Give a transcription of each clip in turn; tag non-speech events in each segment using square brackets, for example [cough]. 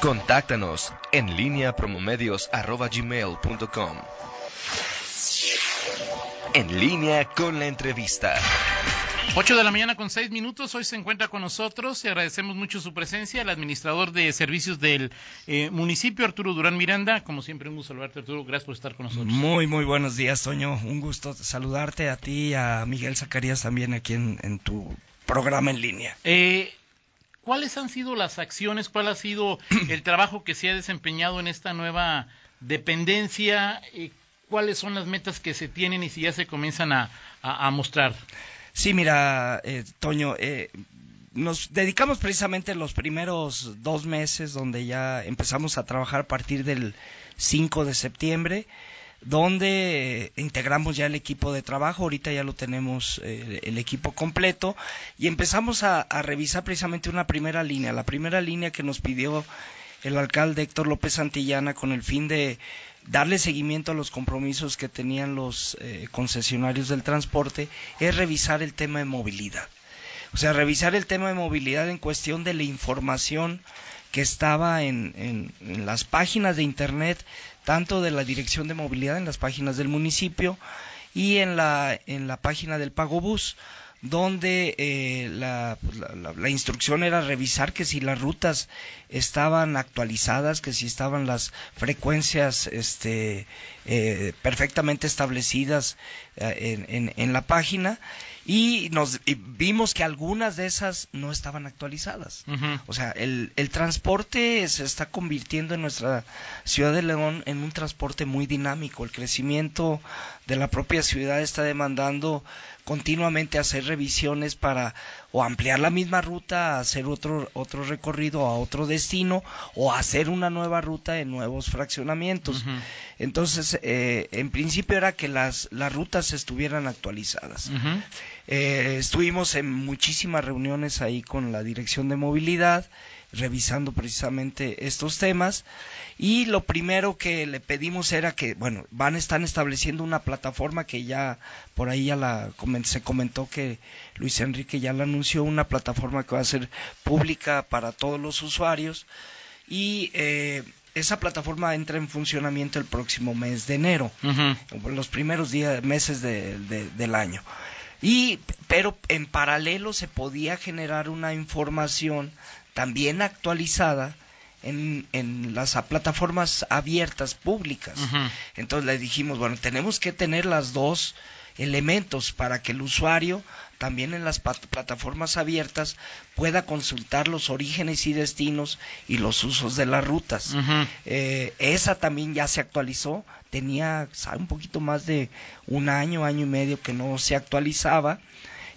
Contáctanos en línea promomedios.com. En línea con la entrevista. 8 de la mañana con 6 minutos. Hoy se encuentra con nosotros y agradecemos mucho su presencia, el administrador de servicios del eh, municipio, Arturo Durán Miranda. Como siempre, un gusto saludarte, Arturo. Gracias por estar con nosotros. Muy, muy buenos días, Toño. Un gusto saludarte a ti y a Miguel Zacarías también aquí en, en tu programa en línea. Eh, ¿Cuáles han sido las acciones, cuál ha sido [clears throat] el trabajo que se ha desempeñado en esta nueva dependencia? Eh, ¿Cuáles son las metas que se tienen y si ya se comienzan a, mostrar? Sí, mira, eh, Toño, eh, nos dedicamos precisamente los primeros dos meses donde ya empezamos a trabajar a partir del 5 de septiembre donde integramos ya el equipo de trabajo, ahorita ya lo tenemos eh, el equipo completo. Y empezamos a, revisar precisamente una primera línea, la primera línea que nos pidió el alcalde Héctor López Santillana con el fin de darle seguimiento a los compromisos que tenían los eh, concesionarios del transporte es revisar el tema de movilidad. O sea, revisar el tema de movilidad en cuestión de la información que estaba en, en las páginas de Internet tanto de la Dirección de Movilidad en las páginas del municipio y en la, en la página del Pagobús, donde eh, la, la, instrucción era revisar que si las rutas estaban actualizadas, que si estaban las frecuencias este, eh, perfectamente establecidas eh, en, en, la página y nos vimos que algunas de esas no estaban actualizadas. O sea, el, el transporte se está convirtiendo en nuestra ciudad de León en un transporte muy dinámico. El crecimiento de la propia ciudad está demandando continuamente hacer revisiones para o ampliar la misma ruta, hacer otro, otro recorrido a otro destino o hacer una nueva ruta en nuevos fraccionamientos. Entonces, eh, en principio era que las, las rutas estuvieran actualizadas. Eh, estuvimos en muchísimas reuniones ahí con la Dirección de Movilidad revisando precisamente estos temas. Y lo primero que le pedimos era que bueno van están estableciendo una plataforma que ya por ahí ya la se comentó que Luis Enrique ya la anunció una plataforma que va a ser pública para todos los usuarios. Y eh, esa plataforma entra en funcionamiento el próximo mes de enero, los primeros días, meses del año. Y, pero en paralelo se podía generar una información también actualizada en, en las plataformas abiertas públicas. Entonces le dijimos, bueno, tenemos que tener las dos elementos para que el usuario también en las plataformas abiertas pueda consultar los orígenes y destinos y los usos de las rutas. Eh, esa también ya se actualizó, tenía un poquito más de un año, año y medio que no se actualizaba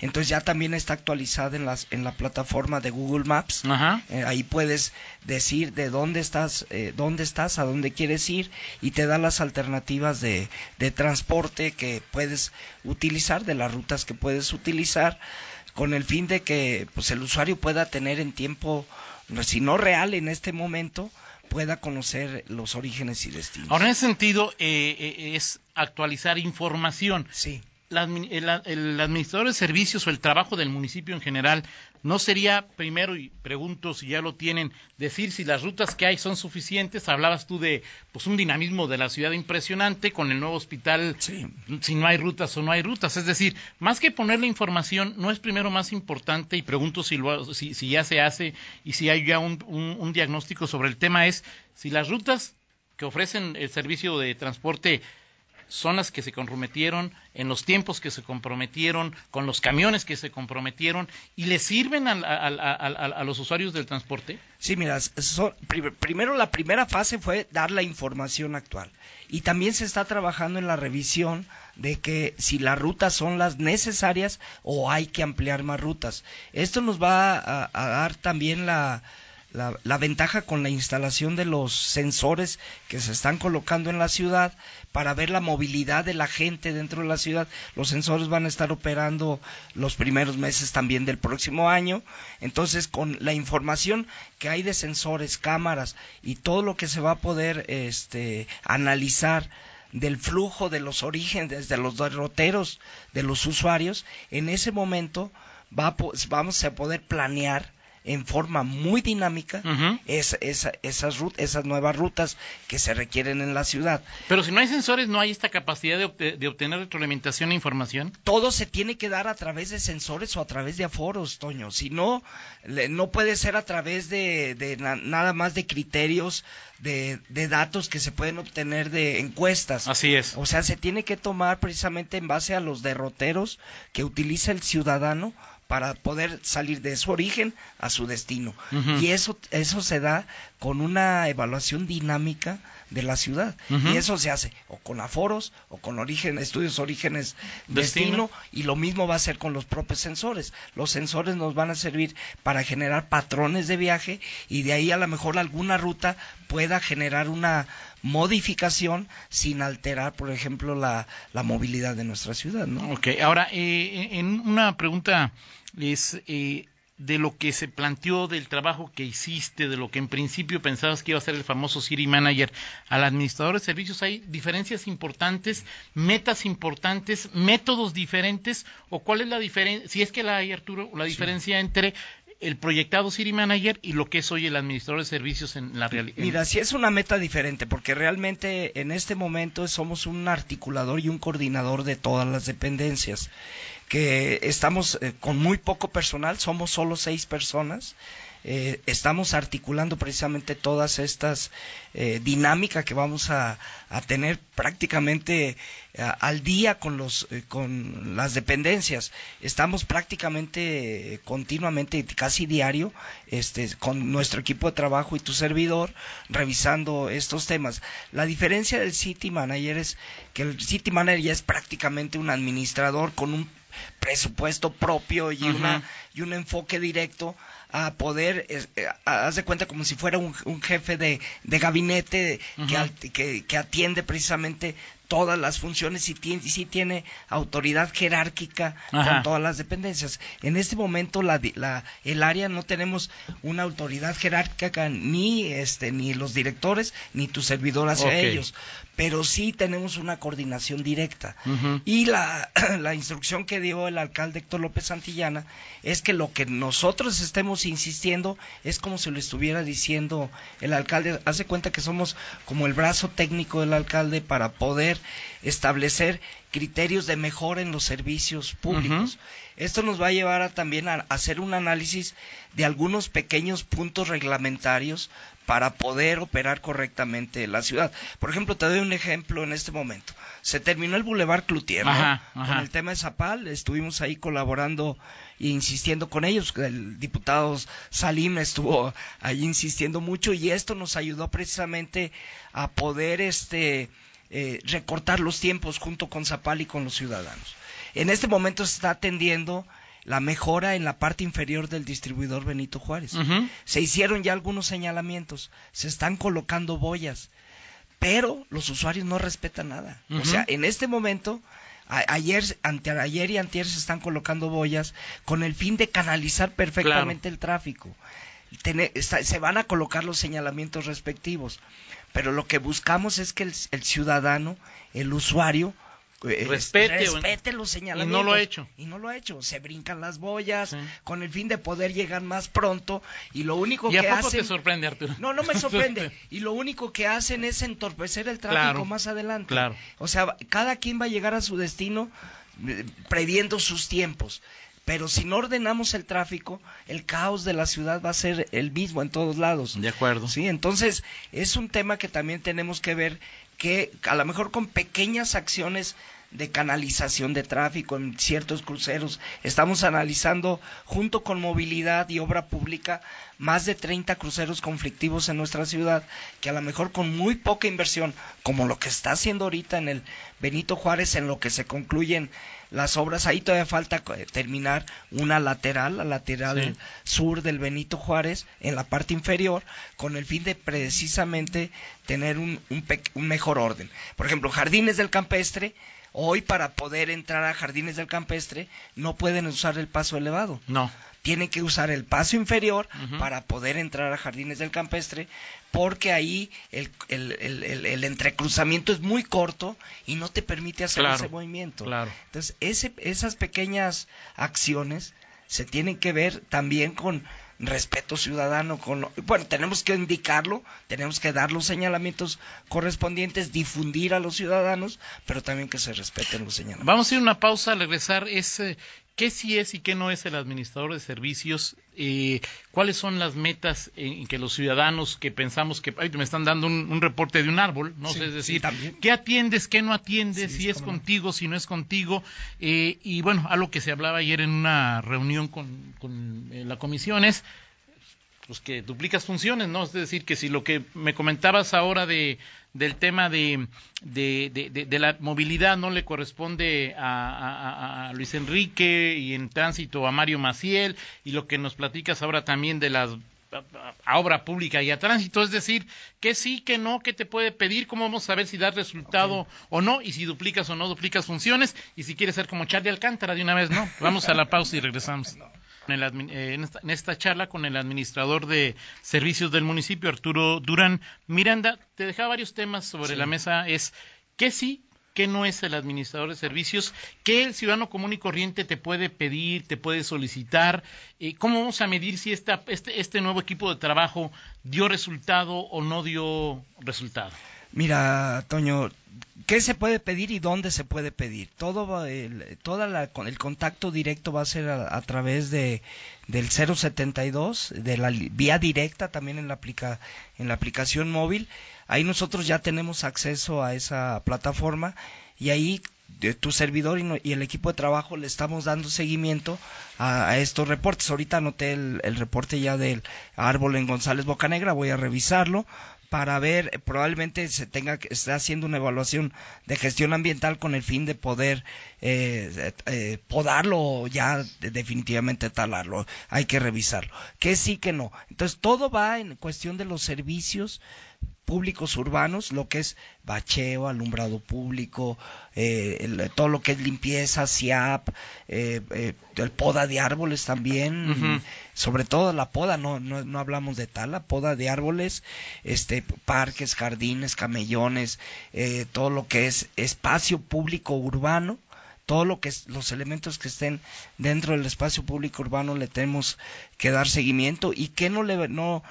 entonces ya también está actualizada en, las, en la plataforma de Google Maps. Eh, ahí puedes decir de dónde estás, eh, dónde estás, a dónde quieres ir y te da las alternativas de, de transporte que puedes utilizar, de las rutas que puedes utilizar, con el fin de que pues, el usuario pueda tener en tiempo, si no real en este momento, pueda conocer los orígenes y destinos. Ahora, en ese sentido, eh, es actualizar información. Sí el, administrador de servicios o el trabajo del municipio en general no sería primero y pregunto si ya lo tienen decir si las rutas que hay son suficientes hablabas tú de pues un dinamismo de la ciudad impresionante con el nuevo hospital si no hay rutas o no hay rutas. Es decir más que poner la información no es primero más importante y pregunto si lo, si, ya se hace y si hay ya un diagnóstico sobre el tema es si las rutas que ofrecen el servicio de transporte son las que se comprometieron en los tiempos que se comprometieron, con los camiones que se comprometieron y le sirven a, los usuarios del transporte? Sí, mira, primero la primera fase fue dar la información actual y también se está trabajando en la revisión de que si las rutas son las necesarias o hay que ampliar más rutas. Esto nos va a dar también la, la, ventaja con la instalación de los sensores que se están colocando en la ciudad para ver la movilidad de la gente dentro de la ciudad. Los sensores van a estar operando los primeros meses también del próximo año. Entonces, con la información que hay de sensores, cámaras y todo lo que se va a poder este, analizar del flujo de los orígenes, de los derroteros de los usuarios, en ese momento va, vamos a poder planear en forma muy dinámica Ujú. es- esa- esas, esas nuevas rutas que se requieren en la ciudad. Pero si no hay sensores, no hay esta capacidad de, obte- de obtener retroalimentación e información. todo se tiene que dar a través de sensores o a través de aforos, Toño. Si no, le- no puede ser a través de, de na- nada más de criterios, de, de datos que se pueden obtener de encuestas. Así es. O sea, se tiene que tomar precisamente en base a los derroteros que utiliza el ciudadano para poder salir de su origen a su destino. Y eso, eso se da con una evaluación dinámica de la ciudad. Y eso se hace o con aforos o con origen, estudios orígenes Destino. destino. y lo mismo va a ser con los propios sensores. Los sensores nos van a servir para generar patrones de viaje y de ahí a lo mejor alguna ruta pueda generar una modificación sin alterar, por ejemplo, la, la movilidad de nuestra ciudad, ¿no? Ok, ahora, eh, en una pregunta es eh, de lo que se planteó del trabajo que hiciste, de lo que en principio pensabas que iba a ser el famoso City Manager al administrador de servicios, ¿hay diferencias importantes, metas importantes, métodos diferentes? ¿O cuál es la diferencia, si es que la hay, Arturo, la diferencia entre el proyectado City Manager y lo que es hoy el administrador de servicios en la realidad? Mira, sí es una meta diferente, porque realmente en este momento somos un articulador y un coordinador de todas las dependencias, que estamos eh, con muy poco personal, somos solo seis personas, eh, estamos articulando precisamente todas estas eh, dinámicas que vamos a, a tener prácticamente eh, al día con los con las dependencias. Estamos prácticamente continuamente casi diario este con nuestro equipo de trabajo y tu servidor revisando estos temas. La diferencia del city manager es que el city manager ya es prácticamente un administrador con un presupuesto propio y una y un enfoque directo a poder, eh, haz de cuenta como si fuera un, un jefe de, de gabinete que, que, que atiende precisamente todas las funciones y tiene, y sí tiene autoridad jerárquica Ajá. con todas las dependencias. En este momento la, la, el área no tenemos una autoridad jerárquica ni este ni los directores ni tu servidor hacia ellos, pero sí tenemos una coordinación directa. Y la, [clears throat] la instrucción que dio el alcalde Héctor López Santillana es que lo que nosotros estemos insistiendo es como si lo estuviera diciendo el alcalde. Hace cuenta que somos como el brazo técnico del alcalde para poder establecer criterios de mejora en los servicios públicos. Esto nos va a llevar a, también a hacer un análisis de algunos pequeños puntos reglamentarios para poder operar correctamente la ciudad. Por ejemplo, te doy un ejemplo en este momento. Se terminó el Boulevard Cloutier, ¿no? Ajá, ajá. Con el tema de Zapal, estuvimos ahí colaborando e insistiendo con ellos. El diputado Salim estuvo ahí insistiendo mucho y esto nos ayudó precisamente a poder este eh, recortar los tiempos junto con Zapal y con los ciudadanos. En este momento se está atendiendo la mejora en la parte inferior del distribuidor Benito Juárez. Se hicieron ya algunos señalamientos, se están colocando boyas, pero los usuarios no respetan nada. O sea, en este momento, a- ayer, ayer y antier se están colocando boyas con el fin de canalizar perfectamente el tráfico. Tener- está- se van a colocar los señalamientos respectivos, pero lo que buscamos es que el, el ciudadano, el usuario, eh, Respete, respete los señalamientos. Y no lo ha hecho. Y no lo ha hecho. Se brincan las boyas Sí. con el fin de poder llegar más pronto y lo único ¿Y a que poco hacen te sorprende, Arturo? no, no me sorprende. [laughs] Y lo único que hacen es entorpecer el tráfico Claro, más adelante. claro. O sea, cada quien va a llegar a su destino eh, previendo sus tiempos. Pero si no ordenamos el tráfico, el caos de la ciudad va a ser el mismo en todos lados. De acuerdo. Sí, entonces es un tema que también tenemos que ver que a lo mejor con pequeñas acciones de canalización de tráfico en ciertos cruceros. Estamos analizando junto con movilidad y obra pública más de 30 cruceros conflictivos en nuestra ciudad que a lo mejor con muy poca inversión, como lo que está haciendo ahorita en el Benito Juárez, en lo que se concluyen las obras, ahí todavía falta eh, terminar una lateral, la lateral Sí. sur del Benito Juárez, en la parte inferior, con el fin de precisamente tener un, un, un mejor orden. Por ejemplo, Jardines del Campestre, hoy para poder entrar a Jardines del Campestre no pueden usar el paso elevado. No. Tienen que usar el paso inferior para poder entrar a Jardines del Campestre, porque ahí el, el, el- el- el entrecruzamiento es muy corto y no te permite hacer Claro, ese movimiento. claro. Entonces, ese, esas pequeñas acciones se tienen que ver también con respeto ciudadano con bueno tenemos que indicarlo tenemos que dar los señalamientos correspondientes difundir a los ciudadanos pero también que se respeten los señalamientos. Vamos a ir a una pausa al regresar es eh, qué sí es y qué no es el administrador de servicios eh, cuáles son las metas en, que los ciudadanos que pensamos que ay, me están dando un, reporte de un árbol no sé es decir qué atiendes qué no atiendes si es contigo si no es contigo. Eh, y bueno algo que se hablaba ayer en una reunión con, con la comisión es pues que duplicas funciones, ¿no? Es decir, que si lo que me comentabas ahora de, del tema de, de, de, la movilidad no le corresponde a, a, Luis Enrique y en tránsito a Mario Maciel y lo que nos platicas ahora también de las a obra pública y a tránsito, es decir, que sí, que no, que te puede pedir, cómo vamos a saber si das resultado o no, y si duplicas o no duplicas funciones, y si quieres ser como Charlie Alcántara de una vez, ¿no? Vamos a la pausa y regresamos. Eh, en, esta, charla con el administrador de servicios del municipio, Arturo Durán. Miranda, te dejaba varios temas sobre la mesa. Es qué sí, qué no es el administrador de servicios, qué el ciudadano común y corriente te puede pedir, te puede solicitar, eh, cómo vamos a medir si este, este nuevo equipo de trabajo dio resultado o no dio resultado. Mira, Toño, ¿qué se puede pedir y dónde se puede pedir? Todo el, toda la, el contacto directo va a ser a, través de del 072, de la vía directa también en la aplica, en la aplicación móvil. Ahí nosotros ya tenemos acceso a esa plataforma y ahí de tu servidor y, el equipo de trabajo le estamos dando seguimiento a, estos reportes. Ahorita anoté el, reporte ya del árbol en González Bocanegra, voy a revisarlo para ver, probablemente se tenga que estar haciendo una evaluación de gestión ambiental con el fin de poder eh, eh, podarlo ya definitivamente talarlo. Hay que revisarlo. Que sí, que no. Entonces todo va en cuestión de los servicios públicos urbanos, lo que es bacheo, alumbrado público, eh, todo lo que es limpieza, SIAP, eh, eh, el poda de árboles también, sobre todo la poda, no, no, no hablamos de tal, la poda de árboles, este, parques, jardines, camellones, todo lo que es espacio público urbano, todo lo que es, los elementos que estén dentro del espacio público urbano le tenemos que dar seguimiento y que no le no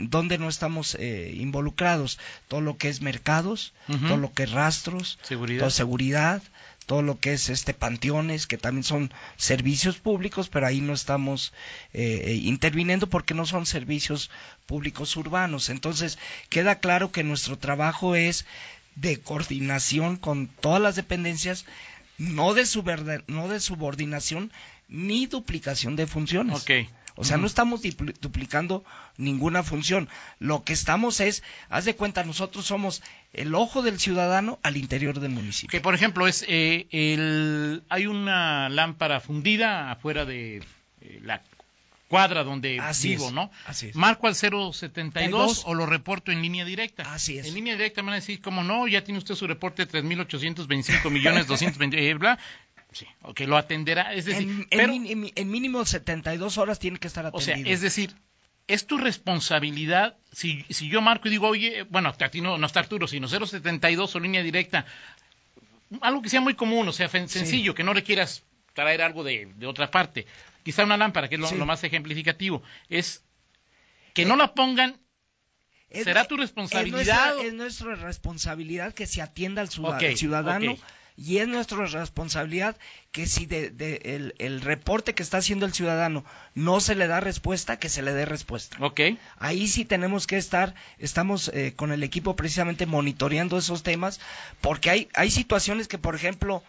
donde no estamos eh, involucrados. Todo lo que es mercados todo lo que es rastros seguridad. Todo seguridad todo lo que es este panteones que también son servicios públicos pero ahí no estamos eh, eh, interviniendo porque no son servicios públicos urbanos. Entonces queda claro que nuestro trabajo es de coordinación con todas las dependencias no de, no de subordinación ni duplicación de funciones. O sea, no estamos duplicando ninguna función. Lo que estamos es, haz de cuenta, nosotros somos el ojo del ciudadano al interior del municipio. Que, por ejemplo, es eh, el, hay una lámpara fundida afuera de eh, la cuadra donde vivo, ¿no? Así es. Marco al 072 o lo reporto en línea directa. Así es. En línea directa me van a decir, ¿cómo no? Ya tiene usted su reporte de 3.825 millones 220, bla. Sí, ok, lo atenderá. Es decir, en, pero, en, mínimo 72 horas tiene que estar atendido. O sea, es decir, es tu responsabilidad, si, si yo marco y digo, oye, bueno, a ti no, no está Arturo, sino 072 o línea directa, algo que sea muy común, o sea, sencillo, que no requieras traer algo de, de otra parte quizá una lámpara, que es lo, más ejemplificativo, es que no la pongan ¿Será tu responsabilidad? Es nuestra, responsabilidad que se atienda al ciudadano y es nuestra responsabilidad que si de, el, reporte que está haciendo el ciudadano no se le da respuesta, que se le dé respuesta. Okay. Ahí sí tenemos que estar, estamos eh, con el equipo precisamente monitoreando esos temas porque hay, hay situaciones que, por ejemplo,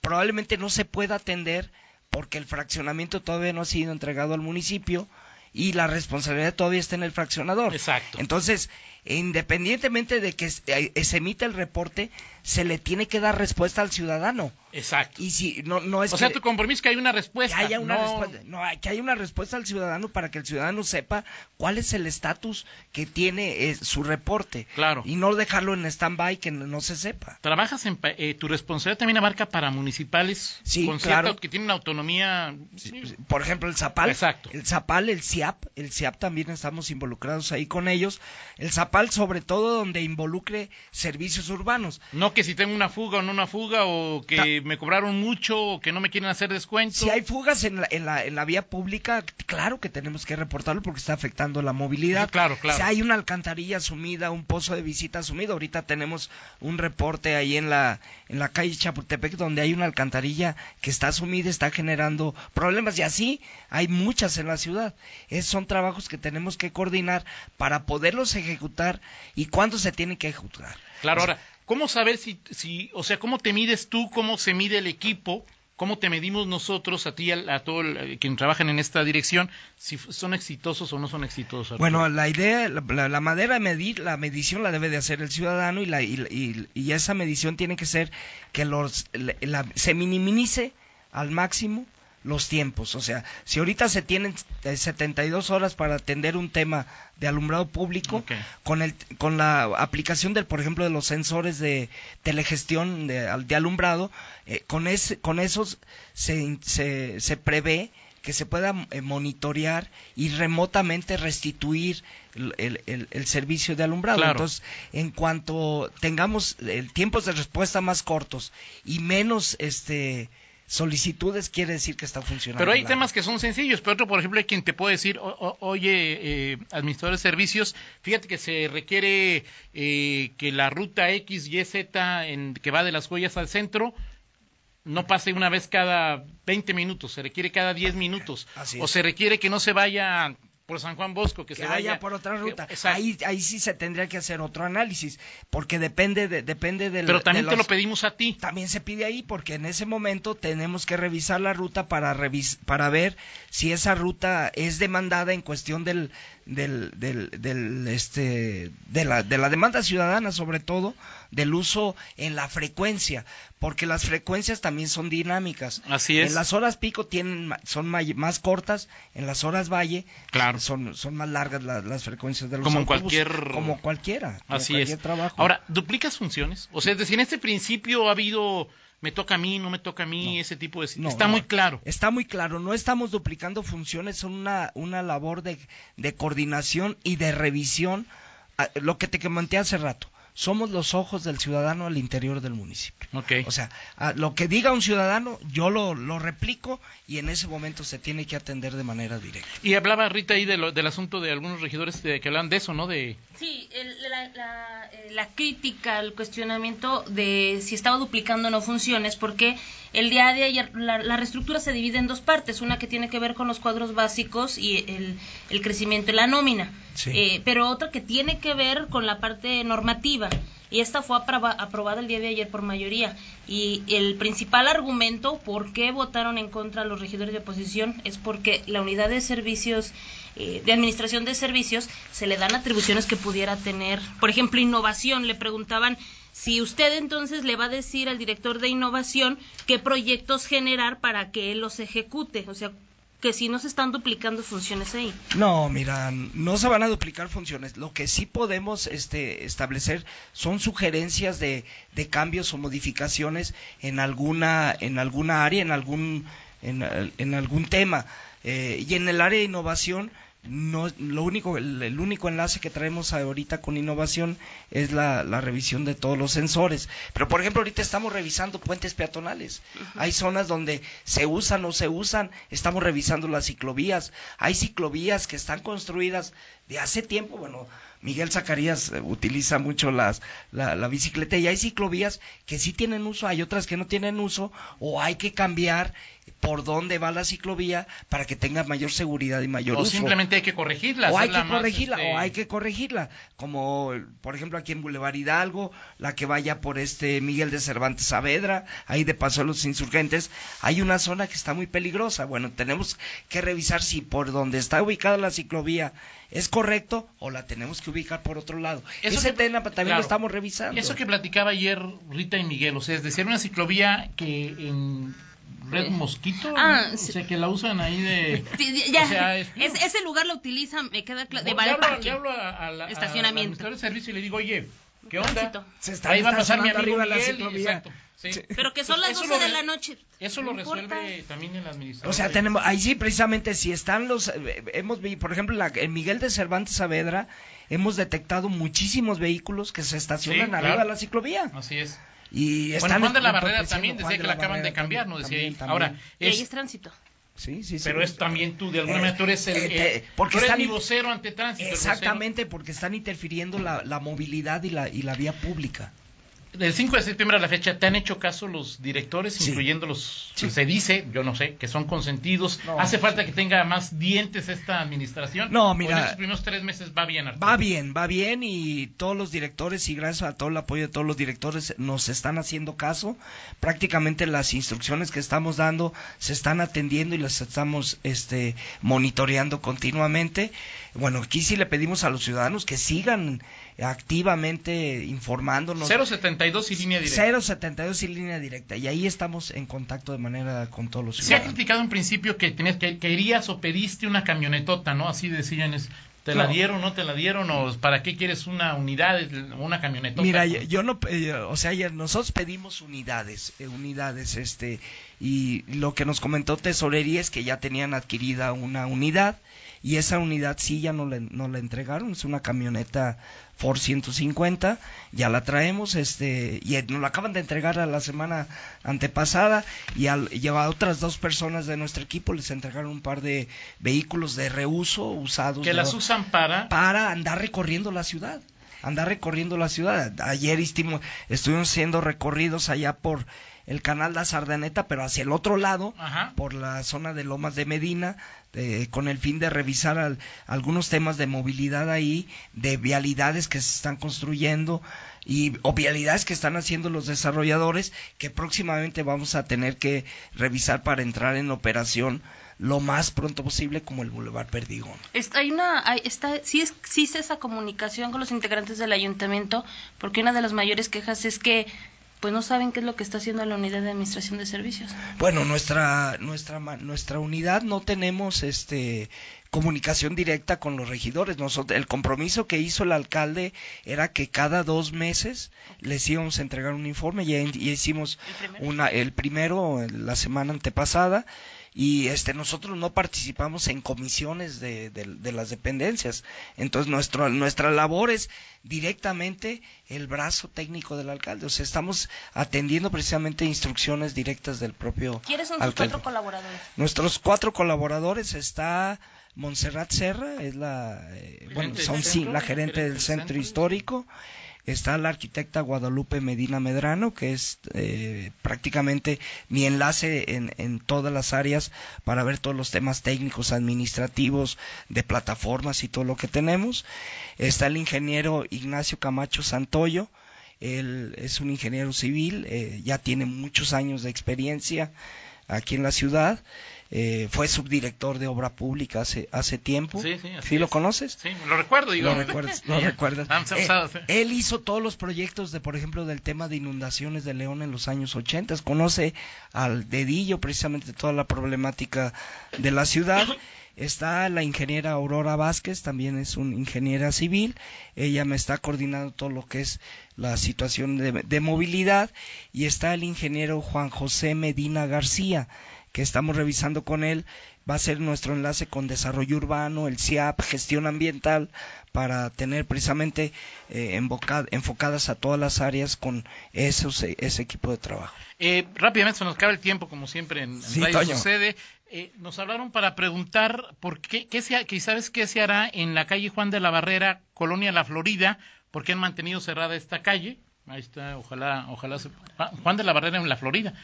probablemente no se pueda atender porque el fraccionamiento todavía no ha sido entregado al municipio y la responsabilidad todavía está en el fraccionador. Exacto. Entonces, independientemente de que eh, se emita el reporte, se le tiene que dar respuesta al ciudadano. Exacto. Y si no, no es o sea, tu compromiso es que hay una respuesta. Que haya una respuesta. No, que haya una respuesta al ciudadano para que el ciudadano sepa cuál es el estatus que tiene eh, su reporte. Claro. Y no dejarlo en stand-by que no, se sepa. Trabajas en. Eh, tu responsabilidad también abarca para municipales. Sí, con claro. que tienen autonomía. Por ejemplo, el Zapal. Exacto. El Zapal, el CIAP. El CIAP también estamos involucrados ahí con ellos. El Zapal, sobre todo, donde involucre servicios urbanos. No que si tengo una fuga o no una fuga o que me cobraron mucho o que no me quieren hacer descuento. Si hay fugas en la, en la, en la vía pública, claro que tenemos que reportarlo porque está afectando la movilidad. claro, claro. Si hay una alcantarilla sumida, un pozo de visita sumido, ahorita tenemos un reporte ahí en la, en la calle Chapultepec donde hay una alcantarilla que está sumida, está generando problemas y así hay muchas en la ciudad. Es, son trabajos que tenemos que coordinar para poderlos ejecutar y cuándo se tienen que ejecutar. Claro, ahora, ¿cómo saber si, si, o sea, cómo te mides tú, cómo se mide el equipo? ¿Cómo te medimos nosotros, a ti, a, a todo el, quien trabajan en esta dirección, si son exitosos o no son exitosos? Arturo? Bueno, la idea, la, la, la, manera de medir, la medición la debe de hacer el ciudadano y, la, y, y, y esa medición tiene que ser que los, la, se minimice al máximo los tiempos. O sea, si ahorita se tienen 72 horas para atender un tema de alumbrado público, con, el, con la aplicación, del, por ejemplo, de los sensores de telegestión de, de alumbrado, eh, con, ese, con esos se, se, se prevé que se pueda eh, monitorear y remotamente restituir el, el, el, el servicio de alumbrado. Claro. Entonces, en cuanto tengamos eh, tiempos de respuesta más cortos y menos este solicitudes, quiere decir que está funcionando. Pero hay la- temas que son sencillos, pero otro, por ejemplo, hay quien te puede decir, o- o- oye, eh, administrador de servicios, fíjate que se requiere eh, que la ruta X, Y, Z, en, que va de las joyas al centro, no pase una vez cada 20 minutos, se requiere cada 10 minutos. Así o se requiere que no se vaya por San Juan Bosco, que, que se vaya vaya por otra ruta. Ahí, ahí sí se tendría que hacer otro análisis, porque depende de, depende del. Pero también de te lo pedimos a ti. También se pide ahí porque en ese momento tenemos que revisar la ruta para revis para ver si esa ruta es demandada en cuestión del del, del, del, este de la de la demanda ciudadana sobre todo del uso en la frecuencia porque las frecuencias también son dinámicas Así es. en las horas pico tienen son más cortas en las horas valle Claro. son son más largas la- las frecuencias de los Como en cualquier- como cualquiera como Así cualquier es. trabajo Ahora, ¿duplicas funciones? O sea, es decir, en este principio ha habido, me toca a mí, no me toca a mí, No. ese tipo de... No, Está no, muy claro. Está muy claro, no estamos duplicando funciones, son una, una labor de, de coordinación y de revisión. Lo que te comenté hace rato, somos los ojos del ciudadano al interior del municipio. Ok. O sea, a lo que diga un ciudadano, yo lo, lo replico y en ese momento se tiene que atender de manera directa. Y hablaba Rita ahí de lo- del asunto de algunos regidores de- que hablan de eso, ¿no? De Sí, el- la, la- eh, la crítica, el cuestionamiento de si estaba duplicando o no funciones, porque el día de ayer la, la reestructura se divide en dos partes, una que tiene que ver con los cuadros básicos y el, el crecimiento y la nómina, Sí. Eh, pero otra que tiene que ver con la parte normativa. Y esta fue aprobada el día de ayer por mayoría. Y el principal argumento por qué votaron en contra los regidores de oposición es porque la unidad de servicios eh, de administración de servicios se le dan atribuciones que pudiera tener, por ejemplo, innovación. Le preguntaban si usted entonces le va a decir al director de innovación qué proyectos generar para que él los ejecute, o sea, que si no se están duplicando funciones ahí. No, mira, no se van a duplicar funciones. Lo que sí podemos este, establecer son sugerencias de, de cambios o modificaciones en alguna, en alguna área, en algún, en, en algún tema. Eh, y en el área de innovación, no, lo único, el, el único enlace que traemos ahorita con innovación es la, la revisión de todos los sensores. Pero, por ejemplo, ahorita estamos revisando puentes peatonales. Hay zonas donde se usan o se usan. Estamos revisando las ciclovías. Hay ciclovías que están construidas de hace tiempo. Bueno, Miguel Zacarías eh, utiliza mucho las, la, la bicicleta y hay ciclovías que sí tienen uso, hay otras que no tienen uso o hay que cambiar por dónde va la ciclovía para que tenga mayor seguridad y mayor o uso simplemente hay que corregirla. o hay que más, corregirla, este, o hay que corregirla, como por ejemplo aquí en Boulevard Hidalgo, la que vaya por este Miguel de Cervantes Saavedra, ahí de paso a los insurgentes, hay una zona que está muy peligrosa. Bueno, tenemos que revisar si por donde está ubicada la ciclovía es correcto o la tenemos que ubicar por otro lado. Eso Ese que- tema también claro. lo estamos revisando. Eso que platicaba ayer Rita y Miguel, o sea, es decir, una ciclovía que en Red Mosquito, Ah, o sí. sea, que la usan ahí de... Sí, ya, O sea, es- es- ese lugar lo utilizan, me queda claro, de Vale hablo, Parque. hablo a, a la, Estacionamiento. de servicio y le digo, oye, ¿Qué onda? Tránsito. Se está Ahí va a pasar mi amigo arriba la ciclovía. Exacto. Sí. Sí. Pero que son las Eso 12 lo de re- la noche. Eso lo importa. resuelve también el administrador. O sea, tenemos ahí sí precisamente si están los eh, hemos por ejemplo la, en Miguel de Cervantes Saavedra hemos detectado muchísimos vehículos que se estacionan Sí, arriba claro. de la ciclovía Así es. y Bueno, están Juan de la Barrera también decía de que la la acaban de cambiar, también, ¿no? Decía ahí. también, Ahora, ahí es tránsito. Sí, sí, sí. pero es también tú, de alguna Eh, manera, tú eres el, eh, el- te- porque tú eres están mi vocero ante tránsito. Exactamente, porque están interfiriendo la, la movilidad y la, y la vía pública. Del 5 de septiembre a la fecha, ¿te han hecho caso los directores, Sí. incluyendo los, Sí. se dice, yo no sé, que son consentidos? No. ¿Hace falta que tenga más dientes esta administración? No, ¿O mira- en estos primeros tres meses va bien, Arturo? Va bien, va bien y todos los directores y gracias a todo el apoyo de todos los directores nos están haciendo caso. Prácticamente las instrucciones que estamos dando se están atendiendo y las estamos este monitoreando continuamente. Bueno, aquí sí le pedimos a los ciudadanos que sigan activamente informándonos. 072 y línea directa. 072 y línea directa y ahí estamos en contacto de manera con todos los Se ha ciudadanos. criticado en principio que tenías que querías o pediste una camionetota, ¿no? Así decían, es, ¿te la dieron, no te la dieron o para qué quieres una unidad, una camionetota? Mira, yo, yo no, eh, o sea, ya nosotros pedimos unidades, eh, unidades, este, y lo que nos comentó Tesorería es que ya tenían adquirida una unidad y esa unidad sí ya no la, no la entregaron, es una camioneta Ford 150, ya la traemos, este, y nos la acaban de entregar a la semana antepasada y, al, y a otras dos personas de nuestro equipo les entregaron un par de vehículos de reuso usados. que de- las usan para... para andar recorriendo la ciudad. Andar recorriendo la ciudad. Ayer estimo- estuvimos haciendo recorridos allá por el canal La Sardaneta, pero hacia el otro lado, Ajá. por la zona de Lomas de Medina, eh, con el fin de revisar al- algunos temas de movilidad ahí, de vialidades que se están construyendo y o vialidades que están haciendo los desarrolladores que próximamente vamos a tener que revisar para entrar en operación lo más pronto posible como el Boulevard Perdigón. Está, hay una, hay, está, sí existe esa comunicación con los integrantes del ayuntamiento, porque una de las mayores quejas es que pues no saben qué es lo que está haciendo la unidad de administración de servicios. Bueno, nuestra nuestra nuestra unidad no tenemos este comunicación directa con los regidores. Nosotros, el compromiso que hizo el alcalde era que cada dos meses les íbamos a entregar un informe. Ya, ya hicimos una el primero la semana antepasada y este nosotros no participamos en comisiones de, de- de las dependencias. Entonces nuestro nuestra labor es directamente el brazo técnico del alcalde. O sea estamos atendiendo precisamente instrucciones directas del propio ¿Quiénes son sus cuatro colaboradores? nuestros cuatro colaboradores está Montserrat Serra es la eh, bueno Gerente son del sí, la gerente del centro centro. histórico está la arquitecta Guadalupe Medina Medrano, que es eh, prácticamente mi enlace en, en todas las áreas para ver todos los temas técnicos, administrativos, de plataformas y todo lo que tenemos. Está el ingeniero Ignacio Camacho Santoyo, él es un ingeniero civil, eh, ya tiene muchos años de experiencia aquí en la ciudad. Eh, fue subdirector de obra pública hace, hace tiempo. Sí, lo es. conoces? Sí, lo recuerdo, digo. Lo recuerdas, lo [laughs] recuerdas. Eh, él hizo todos los proyectos de, por ejemplo, del tema de inundaciones de León en los años 80. Conoce al dedillo precisamente toda la problemática de la ciudad. Está la ingeniera Aurora Vázquez, también es una ingeniera civil. Ella me está coordinando todo lo que es la situación de, de movilidad. Y está el ingeniero Juan José Medina García, que estamos revisando con él. Va a ser nuestro enlace con desarrollo urbano, el CIAP, gestión ambiental, para tener precisamente eh, envoca- enfocadas a todas las áreas con esos, ese equipo de trabajo. Eh, rápidamente se nos acaba el tiempo, como siempre en, en Sí, Radio Toño. sucede. Eh, nos hablaron para preguntar por qué, qué se, que sabes qué se hará en la calle Juan de la Barrera, Colonia La Florida, porque han mantenido cerrada esta calle. Ahí está, ojalá, ojalá se... Juan de la Barrera en La Florida.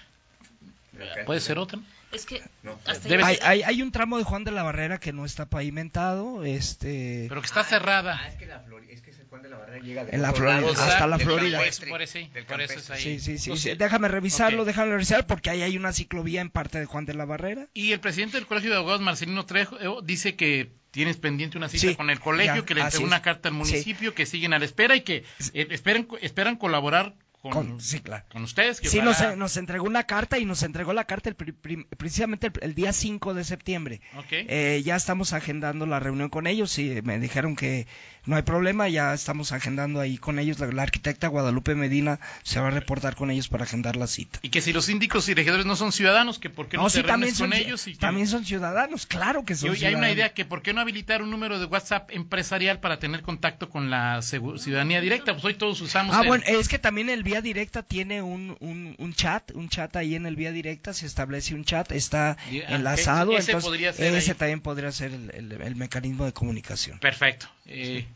Puede ser otra. Es que [laughs] Debe- Hay, hay, hay un tramo de Juan de la Barrera que no está pavimentado, este, Pero que está cerrada. Ah, es que la Florida, es que Juan de la Barrera llega de En la Florida, lado, hasta la del Florida. Por campestre, eso, por eso, sí, del por eso es campestre. ahí. sí, sí, sí, No sí. sé. déjame revisarlo, déjame revisar porque ahí hay una ciclovía en parte de Juan de la Barrera. Y el presidente del Colegio de Abogados, Marcelino Trejo, eh, dice que tienes pendiente una cita Sí, con el colegio, ya, que le entregó una carta al Sí. municipio, que siguen a la espera y que eh, esperan, esperan colaborar con, Con- sí, claro. con ustedes. Que Sí, nos, ojalá- nos entregó una carta y nos entregó la carta el precisamente el, el día 5 de septiembre. Ok. Eh, ya estamos agendando la reunión con ellos y me dijeron que no hay problema, ya estamos agendando ahí con ellos. La, la arquitecta Guadalupe Medina se va a reportar con ellos para agendar la cita. Y que si los síndicos y regidores no son ciudadanos, que por qué no, No, te sí, también son, con ellos. Y que- también son ciudadanos, claro que y son hoy hay una ciudadanos. idea que por qué no habilitar un número de WhatsApp empresarial para tener contacto con la ciudadanía directa. Pues hoy todos usamos Ah, el- bueno, es que también el Vía Directa tiene un, un, un chat, un chat ahí en el Vía Directa, se establece un chat, está ah, enlazado, ese entonces podría ser ese ahí. también podría ser el, el- el mecanismo de comunicación. Perfecto. Eh,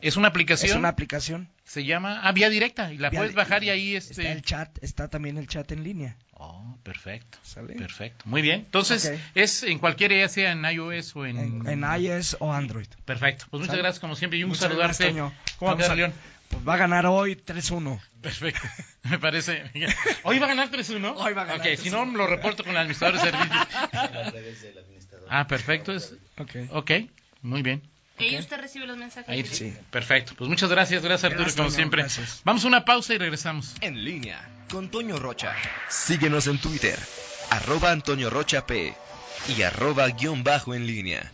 es una aplicación. Es una aplicación. Se llama ah, Vía Directa y la Vía puedes bajar y ahí Está este. el chat, está también el chat en línea. Oh, perfecto. ¿Sale? Perfecto. Muy bien. Entonces, Ok. es en cualquier ya sea en iOS o en. En, en iOS o Android. Perfecto. Pues muchas ¿Sale? gracias como siempre y un Muchas saludarte. gracias. ¿Cómo Vamos León? Pues va a ganar hoy 3-1. Perfecto. [laughs] Me parece. ¿Hoy va a ganar 3-1? Hoy va a ganar Ok, si no, lo reporto con el administrador de servicios. [laughs] Ah, perfecto. Es... Ok. Ok, muy bien. Ahí usted recibe los mensajes. Ahí, Sí. Perfecto. Pues muchas gracias, gracias Arturo, Gracias, como Toño, siempre. gracias. Vamos a una pausa y regresamos. En línea con Toño Rocha. Síguenos en Twitter, arroba Antonio Rocha P y arroba guion bajo en línea.